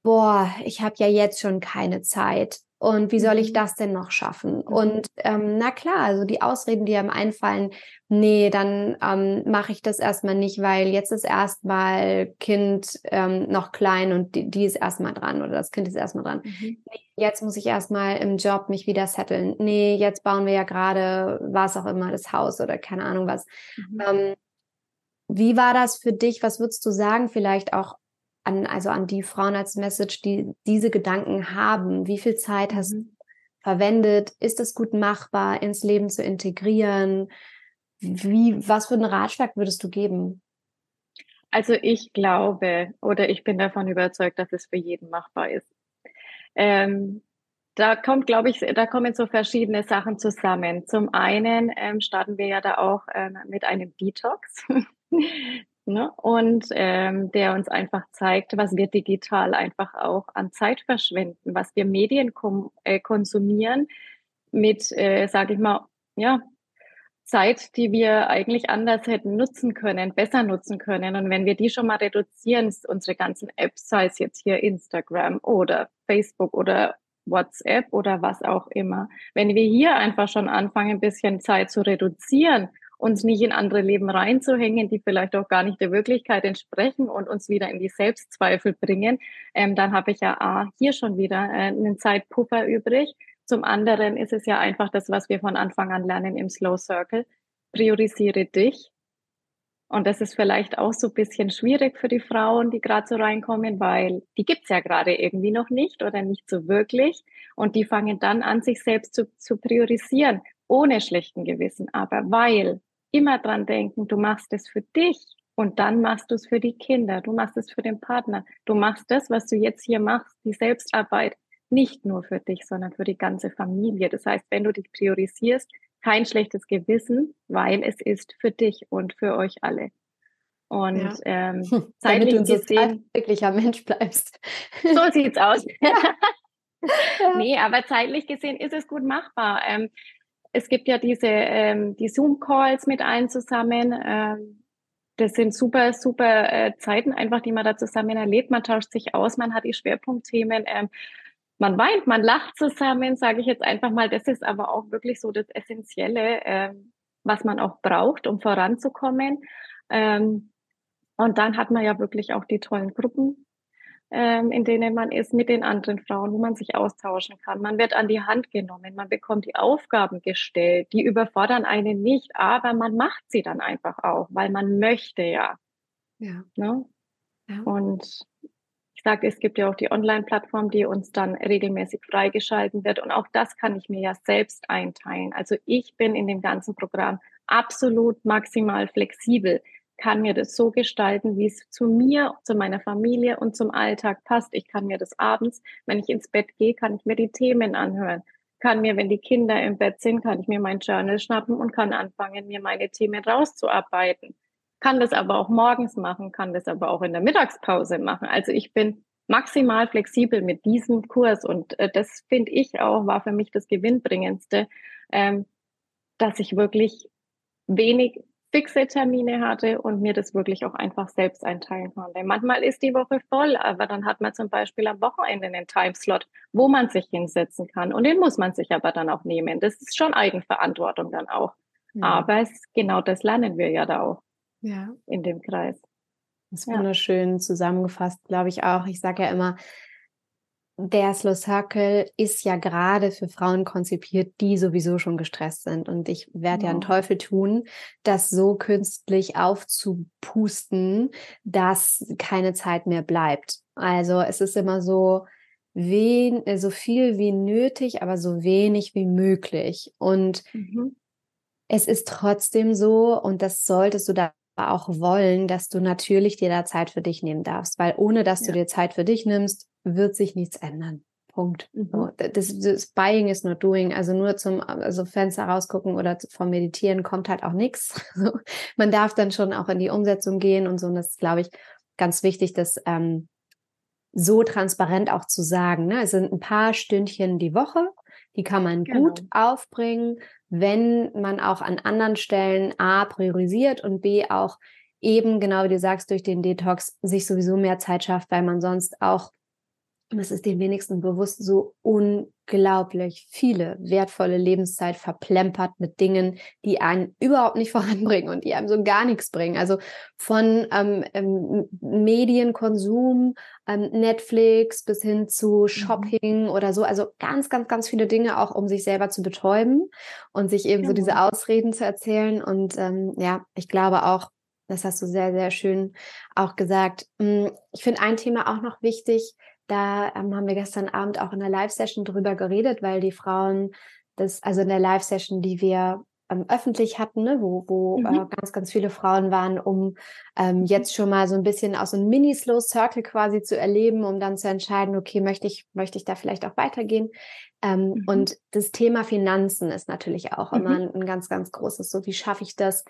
boah, ich habe ja jetzt schon keine Zeit. Und wie soll ich mhm. das denn noch schaffen? Und ähm, na klar, also die Ausreden, die einem einfallen, nee, dann ähm, mache ich das erstmal nicht, weil jetzt ist erstmal Kind ähm, noch klein und die, die ist erstmal dran oder das Kind ist erstmal dran. Mhm. Nee, jetzt muss ich erstmal im Job mich wieder setteln. Nee, jetzt bauen wir ja gerade was auch immer, das Haus oder keine Ahnung was. Mhm. Ähm, wie war das für dich? Was würdest du sagen, vielleicht auch an, also an die Frauen als Message, die diese Gedanken haben. Wie viel Zeit hast, mhm. verwendet? Ist es gut machbar, ins Leben zu integrieren? Wie, was für einen Ratschlag würdest du geben? Also ich glaube oder ich bin davon überzeugt, dass es für jeden machbar ist. Ähm, da kommt, glaube ich, da kommen so verschiedene Sachen zusammen. Zum einen ähm, starten wir ja da auch ähm, mit einem Detox. ne? Und ähm, der uns einfach zeigt, was wir digital einfach auch an Zeit verschwenden, was wir Medien äh, konsumieren mit, äh, sage ich mal, ja, Zeit, die wir eigentlich anders hätten nutzen können, besser nutzen können. Und wenn wir die schon mal reduzieren, unsere ganzen Apps, sei es jetzt hier Instagram oder Facebook oder WhatsApp oder was auch immer, wenn wir hier einfach schon anfangen, ein bisschen Zeit zu reduzieren, uns nicht in andere Leben reinzuhängen, die vielleicht auch gar nicht der Wirklichkeit entsprechen und uns wieder in die Selbstzweifel bringen, ähm, dann habe ich ja A, hier schon wieder äh, einen Zeitpuffer übrig zum anderen ist es ja einfach das, was wir von Anfang an lernen im Slow Circle. Priorisiere dich. Und das ist vielleicht auch so ein bisschen schwierig für die Frauen, die gerade so reinkommen, weil die gibt's ja gerade irgendwie noch nicht oder nicht so wirklich. Und die fangen dann an, sich selbst zu, zu priorisieren, ohne schlechten Gewissen. Aber weil immer dran denken, du machst es für dich und dann machst du es für die Kinder, du machst es für den Partner, du machst das, was du jetzt hier machst, die Selbstarbeit, nicht nur für dich, sondern für die ganze Familie. Das heißt, wenn du dich priorisierst, kein schlechtes Gewissen, weil es ist für dich und für euch alle. Und ja. ähm, hm, zeitlich Damit du ein gesehen, wirklicher Mensch bleibst. So sieht's aus. Nee, aber zeitlich gesehen ist es gut machbar. Ähm, es gibt ja diese ähm, die Zoom-Calls mit allen zusammen. Ähm, das sind super, super äh, Zeiten einfach, die man da zusammen erlebt. Man tauscht sich aus, man hat die Schwerpunktthemen. Ähm, man weint, man lacht zusammen, sage ich jetzt einfach mal. Das ist aber auch wirklich so das Essentielle, ähm, was man auch braucht, um voranzukommen. Ähm, und dann hat man ja wirklich auch die tollen Gruppen, ähm, in denen man ist mit den anderen Frauen, wo man sich austauschen kann. Man wird an die Hand genommen, man bekommt die Aufgaben gestellt, die überfordern einen nicht, aber man macht sie dann einfach auch, weil man möchte ja. Ja. Ne? ja. Und ich sage, es gibt ja auch die Online-Plattform, die uns dann regelmäßig freigeschalten wird. Und auch das kann ich mir ja selbst einteilen. Also ich bin in dem ganzen Programm absolut maximal flexibel, kann mir das so gestalten, wie es zu mir, zu meiner Familie und zum Alltag passt. Ich kann mir das abends, wenn ich ins Bett gehe, kann ich mir die Themen anhören. Kann mir, wenn die Kinder im Bett sind, kann ich mir mein Journal schnappen und kann anfangen, mir meine Themen rauszuarbeiten kann das aber auch morgens machen, kann das aber auch in der Mittagspause machen. Also ich bin maximal flexibel mit diesem Kurs und äh, das finde ich auch, war für mich das Gewinnbringendste, ähm, dass ich wirklich wenig fixe Termine hatte und mir das wirklich auch einfach selbst einteilen konnte. Manchmal ist die Woche voll, aber dann hat man zum Beispiel am Wochenende einen Timeslot, wo man sich hinsetzen kann und den muss man sich aber dann auch nehmen. Das ist schon Eigenverantwortung dann auch. Ja. Aber es, genau das lernen wir ja da auch ja. in dem Kreis. Das ist ja. wunderschön zusammengefasst, glaube ich auch. Ich sage ja immer, der Slow Circle ist ja gerade für Frauen konzipiert, die sowieso schon gestresst sind. Und ich werde ja einen Teufel tun, das so künstlich aufzupusten, dass keine Zeit mehr bleibt. Also es ist immer so, wen, so viel wie nötig, aber so wenig wie möglich. Und mhm. es ist trotzdem so, und das solltest du da auch wollen, dass du natürlich dir da Zeit für dich nehmen darfst, weil ohne dass ja. du dir Zeit für dich nimmst, wird sich nichts ändern. Punkt. Mhm. Das, das, Buying ist nur Doing, also nur zum also Fenster rausgucken oder vom Meditieren kommt halt auch nichts. Man darf dann schon auch in die Umsetzung gehen und so. Und das ist, glaube ich, ganz wichtig, das ähm, so transparent auch zu sagen. Ne? Es sind ein paar Stündchen die Woche, die kann man genau. gut aufbringen, wenn man auch an anderen Stellen A priorisiert und B auch eben, genau wie du sagst, durch den Detox sich sowieso mehr Zeit schafft, weil man sonst auch das ist den wenigsten bewusst, so unglaublich viele wertvolle Lebenszeit verplempert mit Dingen, die einen überhaupt nicht voranbringen und die einem so gar nichts bringen. Also von ähm, ähm, Medienkonsum, ähm, Netflix bis hin zu mhm. Shopping mhm. oder so. Also ganz, ganz, ganz viele Dinge auch, um sich selber zu betäuben und sich eben genau. so diese genau. Ausreden zu erzählen. Und ähm, ja, ich glaube auch, das hast du sehr, sehr schön auch gesagt. Hm, ich finde ein Thema auch noch wichtig, da ähm, haben wir gestern Abend auch in der Live-Session drüber geredet, weil die Frauen das, also in der Live-Session, die wir ähm, öffentlich hatten, ne, wo, wo mhm. äh, ganz, ganz viele Frauen waren, um ähm, jetzt schon mal so ein bisschen aus so einem Mini-Slow Circle quasi zu erleben, um dann zu entscheiden, okay, möchte ich, möchte ich da vielleicht auch weitergehen? Ähm, mhm. Und das Thema Finanzen ist natürlich auch mhm. immer ein, ein, ganz, ganz großes. So, wie schaffe ich das,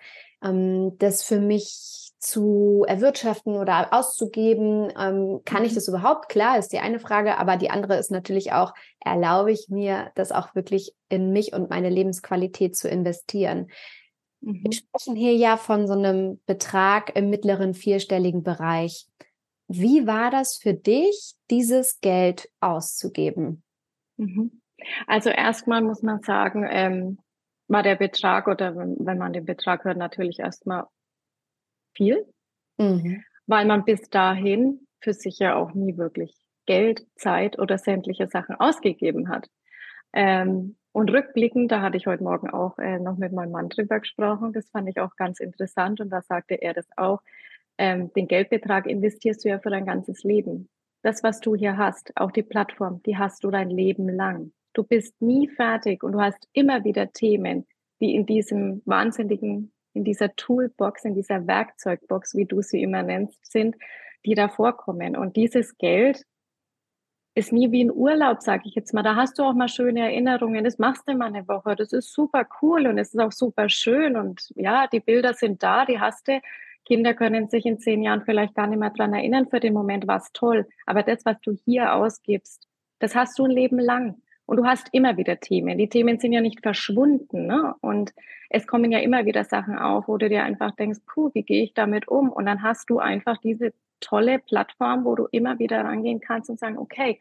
ähm, das für mich zu erwirtschaften oder auszugeben? Ähm, kann ich mhm. das überhaupt? Klar, ist die eine Frage, aber die andere ist natürlich auch, erlaube ich mir, das auch wirklich in mich und meine Lebensqualität zu investieren? Mhm. Wir sprechen hier ja von so einem Betrag im mittleren vierstelligen Bereich. Wie war das für dich, dieses Geld auszugeben? Mhm. Also erstmal muss man sagen, ähm, war der Betrag oder wenn, wenn man den Betrag hört, natürlich erstmal viel, mhm. weil man bis dahin für sich ja auch nie wirklich Geld, Zeit oder sämtliche Sachen ausgegeben hat. Ähm, und rückblickend, da hatte ich heute Morgen auch äh, noch mit meinem Mann drüber gesprochen, das fand ich auch ganz interessant und da sagte er das auch, ähm, den Geldbetrag investierst du ja für dein ganzes Leben. Das, was du hier hast, auch die Plattform, die hast du dein Leben lang. Du bist nie fertig und du hast immer wieder Themen, die in diesem wahnsinnigen in dieser Toolbox, in dieser Werkzeugbox, wie du sie immer nennst, sind, die da vorkommen. Und dieses Geld ist nie wie ein Urlaub, sage ich jetzt mal. Da hast du auch mal schöne Erinnerungen. Das machst du mal eine Woche. Das ist super cool und es ist auch super schön. Und ja, die Bilder sind da, die hast du. Kinder können sich in zehn Jahren vielleicht gar nicht mehr dran erinnern. Für den Moment war es toll. Aber das, was du hier ausgibst, das hast du ein Leben lang. Und du hast immer wieder Themen. Die Themen sind ja nicht verschwunden. Ne? Und es kommen ja immer wieder Sachen auf, wo du dir einfach denkst, puh, wie gehe ich damit um? Und dann hast du einfach diese tolle Plattform, wo du immer wieder rangehen kannst und sagen, okay,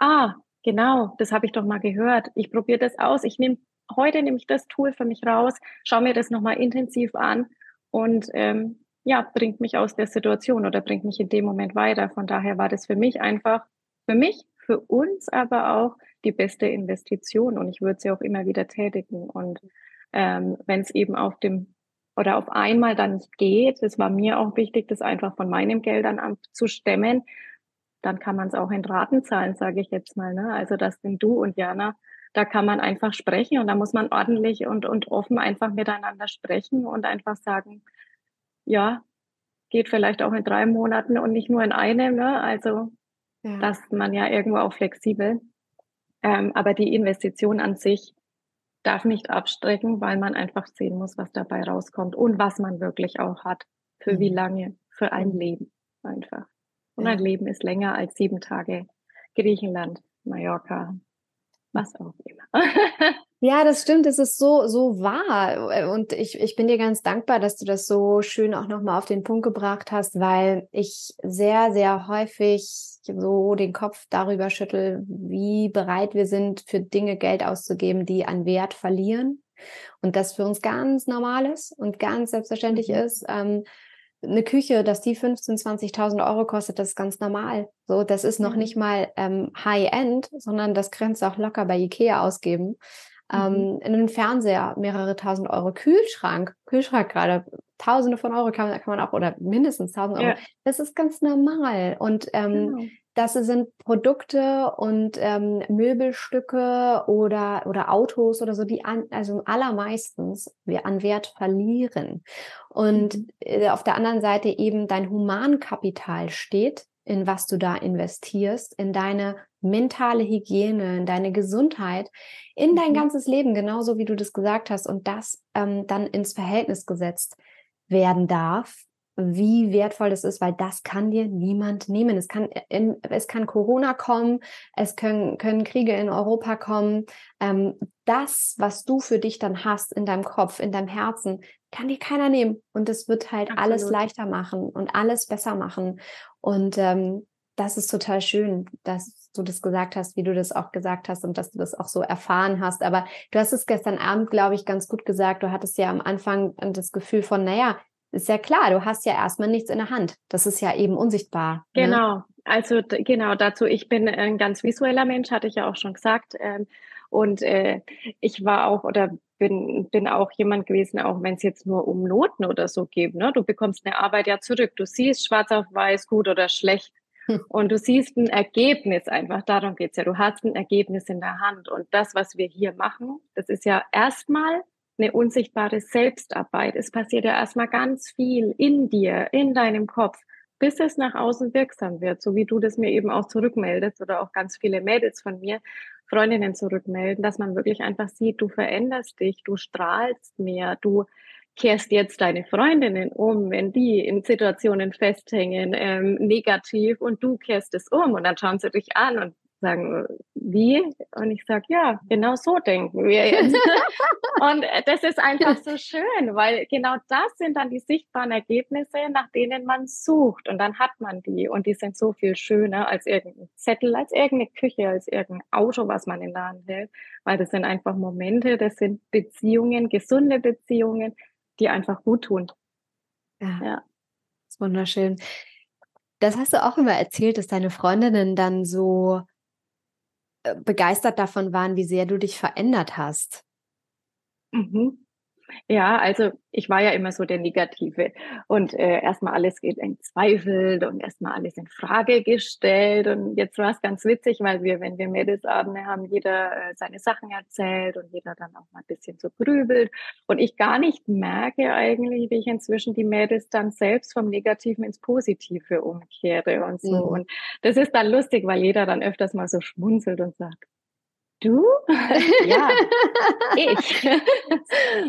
ah, genau, das habe ich doch mal gehört. Ich probiere das aus. Ich nehme heute nehme ich das Tool für mich raus, schaue mir das nochmal intensiv an und ähm, ja, bringt mich aus der Situation oder bringt mich in dem Moment weiter. Von daher war das für mich einfach, für mich, für uns aber auch die beste Investition und ich würde sie auch immer wieder tätigen. Und ähm, wenn es eben auf dem oder auf einmal dann nicht geht, es war mir auch wichtig, das einfach von meinem Geldamt zu stemmen, dann kann man es auch in Raten zahlen, sage ich jetzt mal. Ne? Also das sind du und Jana, da kann man einfach sprechen und da muss man ordentlich und, und offen einfach miteinander sprechen und einfach sagen, ja, geht vielleicht auch in drei Monaten und nicht nur in einem. Ne? Also ja. dass man ja irgendwo auch flexibel ähm, aber die Investition an sich darf nicht abstrecken, weil man einfach sehen muss, was dabei rauskommt und was man wirklich auch hat. Für mhm. wie lange? Für ein mhm. Leben einfach. Und ja. ein Leben ist länger als sieben Tage Griechenland, Mallorca, was auch immer. Ja, das stimmt, es ist so, so wahr. Und ich, ich bin dir ganz dankbar, dass du das so schön auch nochmal auf den Punkt gebracht hast, weil ich sehr, sehr häufig so den Kopf darüber schüttel, wie bereit wir sind, für Dinge Geld auszugeben, die an Wert verlieren. Und das für uns ganz normal ist und ganz selbstverständlich mhm. ist. Ähm, eine Küche, dass die 15.000, 20.000 Euro kostet, das ist ganz normal. So, das ist noch mhm. nicht mal ähm, High-End, sondern das du auch locker bei Ikea ausgeben. Mhm. Ähm, einen Fernseher, mehrere tausend Euro, Kühlschrank, Kühlschrank gerade, Tausende von Euro kann, kann man auch, oder mindestens tausend Euro. Ja. Das ist ganz normal. Und ähm, genau. das sind Produkte und ähm, Möbelstücke oder, oder Autos oder so, die an, also allermeistens wir an Wert verlieren. Und mhm. äh, auf der anderen Seite eben dein Humankapital steht, in was du da investierst, in deine mentale Hygiene, in deine Gesundheit, in dein mhm. ganzes Leben, genauso wie du das gesagt hast, und das ähm, dann ins Verhältnis gesetzt werden darf, wie wertvoll das ist, weil das kann dir niemand nehmen. Es kann, in, es kann Corona kommen, es können, können Kriege in Europa kommen. Ähm, das, was du für dich dann hast in deinem Kopf, in deinem Herzen, kann dir keiner nehmen. Und es wird halt Absolut. alles leichter machen und alles besser machen. Und ähm, das ist total schön, dass du das gesagt hast, wie du das auch gesagt hast und dass du das auch so erfahren hast. Aber du hast es gestern Abend, glaube ich, ganz gut gesagt. Du hattest ja am Anfang das Gefühl von, naja, ist ja klar, du hast ja erstmal nichts in der Hand. Das ist ja eben unsichtbar. Ne? Genau. Ne? Also genau dazu, ich bin ein ganz visueller Mensch, hatte ich ja auch schon gesagt. Ähm, und äh, ich war auch oder bin, bin auch jemand gewesen, auch wenn es jetzt nur um Noten oder so geht. Ne? Du bekommst eine Arbeit ja zurück. Du siehst schwarz auf weiß, gut oder schlecht. Und du siehst ein Ergebnis einfach, darum geht's ja. Du hast ein Ergebnis in der Hand. Und das, was wir hier machen, das ist ja erstmal eine unsichtbare Selbstarbeit. Es passiert ja erstmal ganz viel in dir, in deinem Kopf, bis es nach außen wirksam wird, so wie du das mir eben auch zurückmeldest oder auch ganz viele Mädels von mir, Freundinnen zurückmelden, dass man wirklich einfach sieht, du veränderst dich, du strahlst mehr, du kehrst jetzt deine Freundinnen um, wenn die in Situationen festhängen, ähm, negativ und du kehrst es um und dann schauen sie dich an und sagen, wie? Und ich sage, ja, genau so denken wir jetzt. und das ist einfach so schön, weil genau das sind dann die sichtbaren Ergebnisse, nach denen man sucht. Und dann hat man die. Und die sind so viel schöner als irgendein Zettel, als irgendeine Küche, als irgendein Auto, was man in der Hand hält. Weil das sind einfach Momente, das sind Beziehungen, gesunde Beziehungen, die einfach gut tun. Ja. ja. Das ist wunderschön. Das hast du auch immer erzählt, dass deine Freundinnen dann so begeistert davon waren, wie sehr du dich verändert hast. Mhm. Ja, also ich war ja immer so der Negative. Und äh, erstmal alles geht entzweifelt und erstmal alles in Frage gestellt. Und jetzt war es ganz witzig, weil wir, wenn wir Mädelsabende haben, jeder äh, seine Sachen erzählt und jeder dann auch mal ein bisschen so grübelt. Und ich gar nicht merke eigentlich, wie ich inzwischen die Mädels dann selbst vom Negativen ins Positive umkehre und so. Mhm. und das ist dann lustig, weil jeder dann öfters mal so schmunzelt und sagt, Du? ja, ich.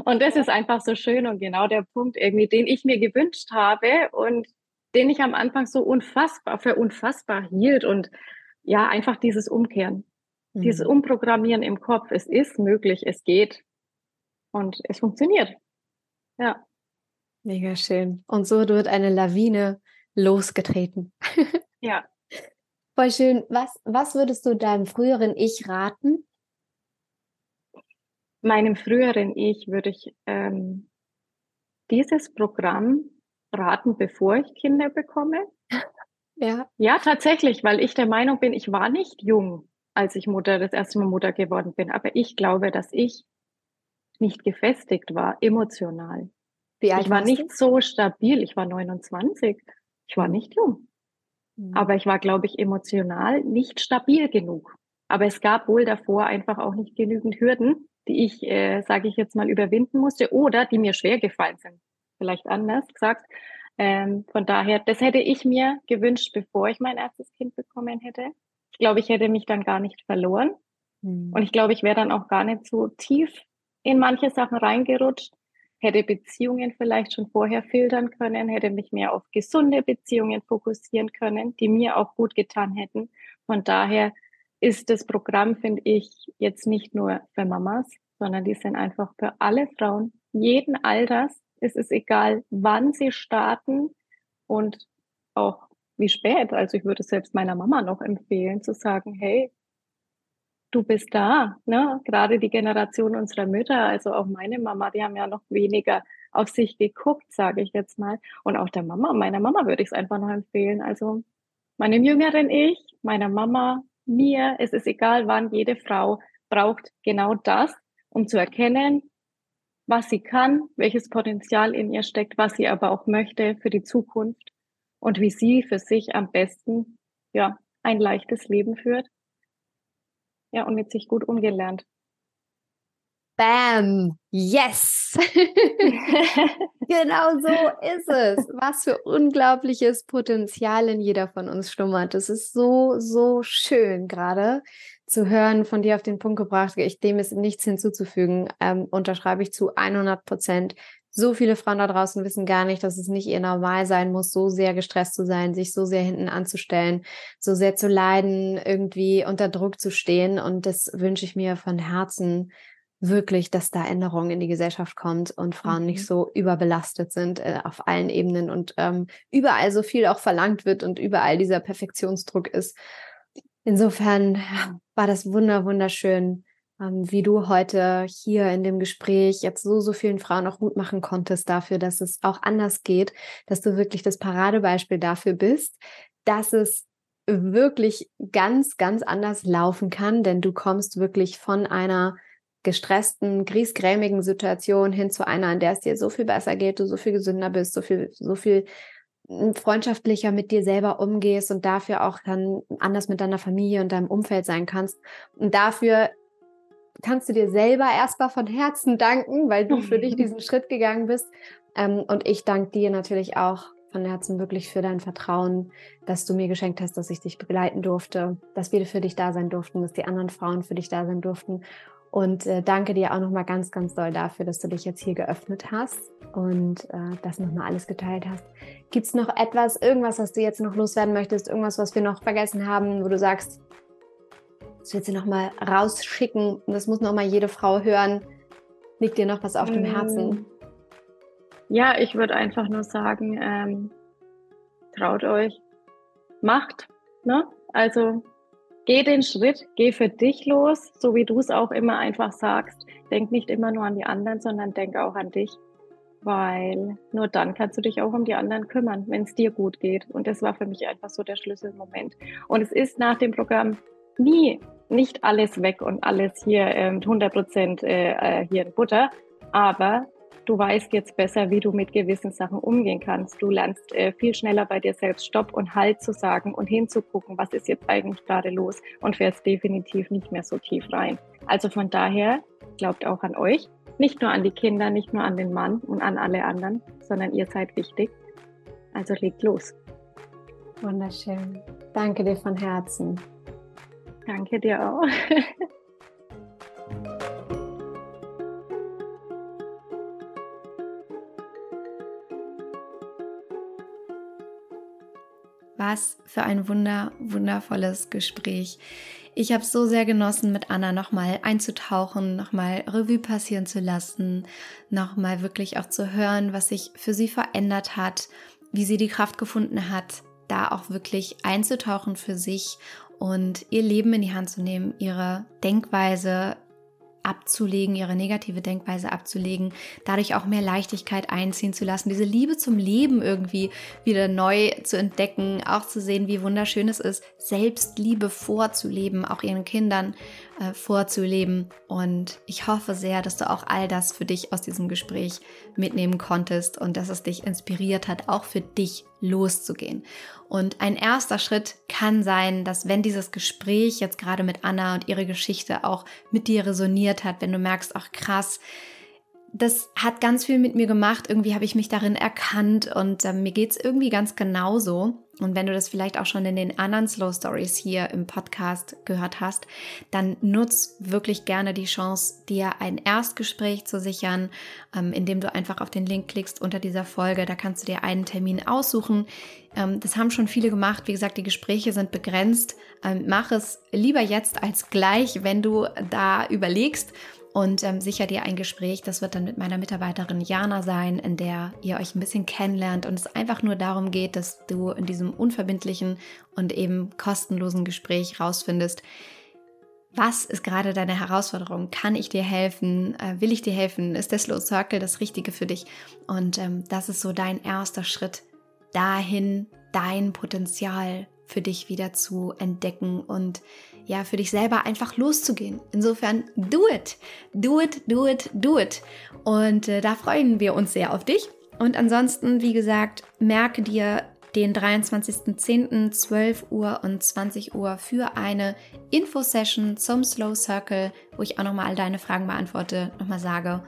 und das ist einfach so schön und genau der Punkt irgendwie, den ich mir gewünscht habe und den ich am Anfang so unfassbar für unfassbar hielt und ja, einfach dieses Umkehren, mhm. dieses Umprogrammieren im Kopf. Es ist möglich, es geht und es funktioniert. Ja. Mega schön. Und so wird eine Lawine losgetreten. ja, Voll schön. Was, was würdest du deinem früheren Ich raten? Meinem früheren Ich würde ich ähm, dieses Programm raten, bevor ich Kinder bekomme. Ja. Ja, tatsächlich, weil ich der Meinung bin, ich war nicht jung, als ich Mutter, das erste Mal Mutter geworden bin. Aber ich glaube, dass ich nicht gefestigt war, emotional. Ich war nicht du? so stabil. Ich war 29. Ich war nicht jung. Mhm. Aber ich war, glaube ich, emotional nicht stabil genug. Aber es gab wohl davor einfach auch nicht genügend Hürden, die ich, äh, sage ich jetzt mal, überwinden musste oder die mir schwer gefallen sind. Vielleicht anders gesagt. Ähm, von daher, das hätte ich mir gewünscht, bevor ich mein erstes Kind bekommen hätte. Ich glaube, ich hätte mich dann gar nicht verloren. Mhm. Und ich glaube, ich wäre dann auch gar nicht so tief in manche Sachen reingerutscht, hätte Beziehungen vielleicht schon vorher filtern können, hätte mich mehr auf gesunde Beziehungen fokussieren können, die mir auch gut getan hätten. Von daher ist das Programm, finde ich, jetzt nicht nur für Mamas, sondern die sind einfach für alle Frauen, jeden Alters. Es ist egal, wann sie starten und auch wie spät. Also ich würde selbst meiner Mama noch empfehlen zu sagen, hey, du bist da. Ne? Gerade die Generation unserer Mütter, also auch meine Mama, die haben ja noch weniger auf sich geguckt, sage ich jetzt mal. Und auch der Mama, meiner Mama würde ich es einfach noch empfehlen. Also meinem jüngeren Ich, meiner Mama, mir, es ist egal wann, jede Frau braucht genau das, um zu erkennen, was sie kann, welches Potenzial in ihr steckt, was sie aber auch möchte für die Zukunft und wie sie für sich am besten ja ein leichtes Leben führt ja, und mit sich gut umgelernt. Bam! Yes! genau so ist es. Was für unglaubliches Potenzial in jeder von uns schlummert. Es ist so, so schön gerade zu hören, von dir auf den Punkt gebracht. Ich dem ist nichts hinzuzufügen. Ähm, unterschreibe ich zu 100 Prozent. So viele Frauen da draußen wissen gar nicht, dass es nicht ihr normal sein muss, so sehr gestresst zu sein, sich so sehr hinten anzustellen, so sehr zu leiden, irgendwie unter Druck zu stehen. Und das wünsche ich mir von Herzen wirklich, dass da Änderung in die Gesellschaft kommt und Frauen mhm. nicht so überbelastet sind äh, auf allen Ebenen und ähm, überall so viel auch verlangt wird und überall dieser Perfektionsdruck ist. Insofern war das wunder, wunderschön, wie du heute hier in dem Gespräch jetzt so, so vielen Frauen auch Mut machen konntest dafür, dass es auch anders geht, dass du wirklich das Paradebeispiel dafür bist, dass es wirklich ganz, ganz anders laufen kann, denn du kommst wirklich von einer gestressten, griesgrämigen Situation hin zu einer, in der es dir so viel besser geht, du so viel gesünder bist, so viel, so viel freundschaftlicher mit dir selber umgehst und dafür auch dann anders mit deiner Familie und deinem Umfeld sein kannst. Und dafür kannst du dir selber erstmal von Herzen danken, weil du für dich diesen Schritt gegangen bist. Ähm, und ich danke dir natürlich auch von Herzen wirklich für dein Vertrauen, dass du mir geschenkt hast, dass ich dich begleiten durfte, dass wir für dich da sein durften, dass die anderen Frauen für dich da sein durften. Und äh, danke dir auch nochmal ganz, ganz doll dafür, dass du dich jetzt hier geöffnet hast und äh, das nochmal alles geteilt hast. Gibt es noch etwas, irgendwas, was du jetzt noch loswerden möchtest, irgendwas, was wir noch vergessen haben, wo du sagst, das willst du nochmal rausschicken und das muss nochmal jede Frau hören. Liegt dir noch was auf dem Herzen? Mm. Ja, ich würde einfach nur sagen, ähm, traut euch, macht. Ne? Also geh den Schritt, geh für dich los, so wie du es auch immer einfach sagst. Denk nicht immer nur an die anderen, sondern denk auch an dich, weil nur dann kannst du dich auch um die anderen kümmern, wenn es dir gut geht. Und das war für mich einfach so der Schlüsselmoment. Und es ist nach dem Programm nie nicht alles weg und alles hier äh, 100 Prozent äh, hier in Butter, aber du weißt jetzt besser, wie du mit gewissen Sachen umgehen kannst. Du lernst äh, viel schneller bei dir selbst Stopp und Halt zu sagen und hinzugucken, was ist jetzt eigentlich gerade los und fährst definitiv nicht mehr so tief rein. Also von daher glaubt auch an euch, nicht nur an die Kinder, nicht nur an den Mann und an alle anderen, sondern ihr seid wichtig. Also legt los. Wunderschön. Danke dir von Herzen. Danke dir auch. Was für ein wunder, wundervolles Gespräch. Ich habe so sehr genossen, mit Anna nochmal einzutauchen, nochmal Revue passieren zu lassen, nochmal wirklich auch zu hören, was sich für sie verändert hat, wie sie die Kraft gefunden hat, da auch wirklich einzutauchen für sich und ihr Leben in die Hand zu nehmen, ihre Denkweise abzulegen, ihre negative Denkweise abzulegen, dadurch auch mehr Leichtigkeit einziehen zu lassen, diese Liebe zum Leben irgendwie wieder neu zu entdecken, auch zu sehen, wie wunderschön es ist, Selbstliebe vorzuleben, auch ihren Kindern äh, vorzuleben. Und ich hoffe sehr, dass du auch all das für dich aus diesem Gespräch mitnehmen konntest und dass es dich inspiriert hat, auch für dich loszugehen. Und ein erster Schritt kann sein, dass wenn dieses Gespräch jetzt gerade mit Anna und ihre Geschichte auch mit dir resoniert hat, wenn du merkst, ach krass, das hat ganz viel mit mir gemacht. Irgendwie habe ich mich darin erkannt und äh, mir es irgendwie ganz genauso. Und wenn du das vielleicht auch schon in den anderen Slow Stories hier im Podcast gehört hast, dann nutz wirklich gerne die Chance, dir ein Erstgespräch zu sichern, ähm, indem du einfach auf den Link klickst unter dieser Folge. Da kannst du dir einen Termin aussuchen. Ähm, das haben schon viele gemacht. Wie gesagt, die Gespräche sind begrenzt. Ähm, mach es lieber jetzt als gleich, wenn du da überlegst und ähm, sicher dir ein Gespräch. Das wird dann mit meiner Mitarbeiterin Jana sein, in der ihr euch ein bisschen kennenlernt und es einfach nur darum geht, dass du in diesem unverbindlichen und eben kostenlosen Gespräch rausfindest, was ist gerade deine Herausforderung? Kann ich dir helfen? Äh, will ich dir helfen? Ist der Slow Circle das Richtige für dich? Und ähm, das ist so dein erster Schritt dahin, dein Potenzial für dich wieder zu entdecken und ja, für dich selber einfach loszugehen. Insofern, do it, do it, do it, do it. Und äh, da freuen wir uns sehr auf dich. Und ansonsten, wie gesagt, merke dir den 23.10. 12 Uhr und 20 Uhr für eine Infosession zum Slow Circle, wo ich auch nochmal all deine Fragen beantworte, nochmal sage,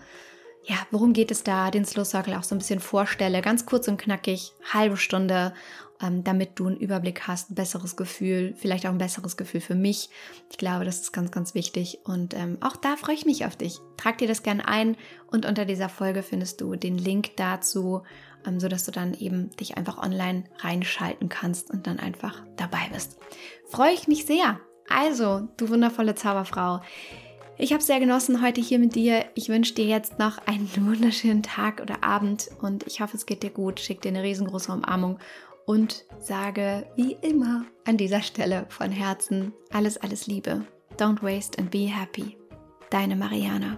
ja, worum geht es da, den Slow Circle auch so ein bisschen vorstelle, ganz kurz und knackig, halbe Stunde damit du einen Überblick hast, ein besseres Gefühl, vielleicht auch ein besseres Gefühl für mich. Ich glaube, das ist ganz, ganz wichtig. Und ähm, auch da freue ich mich auf dich. Trag dir das gerne ein und unter dieser Folge findest du den Link dazu, ähm, sodass du dann eben dich einfach online reinschalten kannst und dann einfach dabei bist. Freue ich mich sehr. Also, du wundervolle Zauberfrau. Ich habe sehr genossen heute hier mit dir. Ich wünsche dir jetzt noch einen wunderschönen Tag oder Abend und ich hoffe, es geht dir gut. Schick dir eine riesengroße Umarmung und sage wie immer an dieser Stelle von Herzen alles, alles Liebe. Don't waste and be happy. Deine Mariana.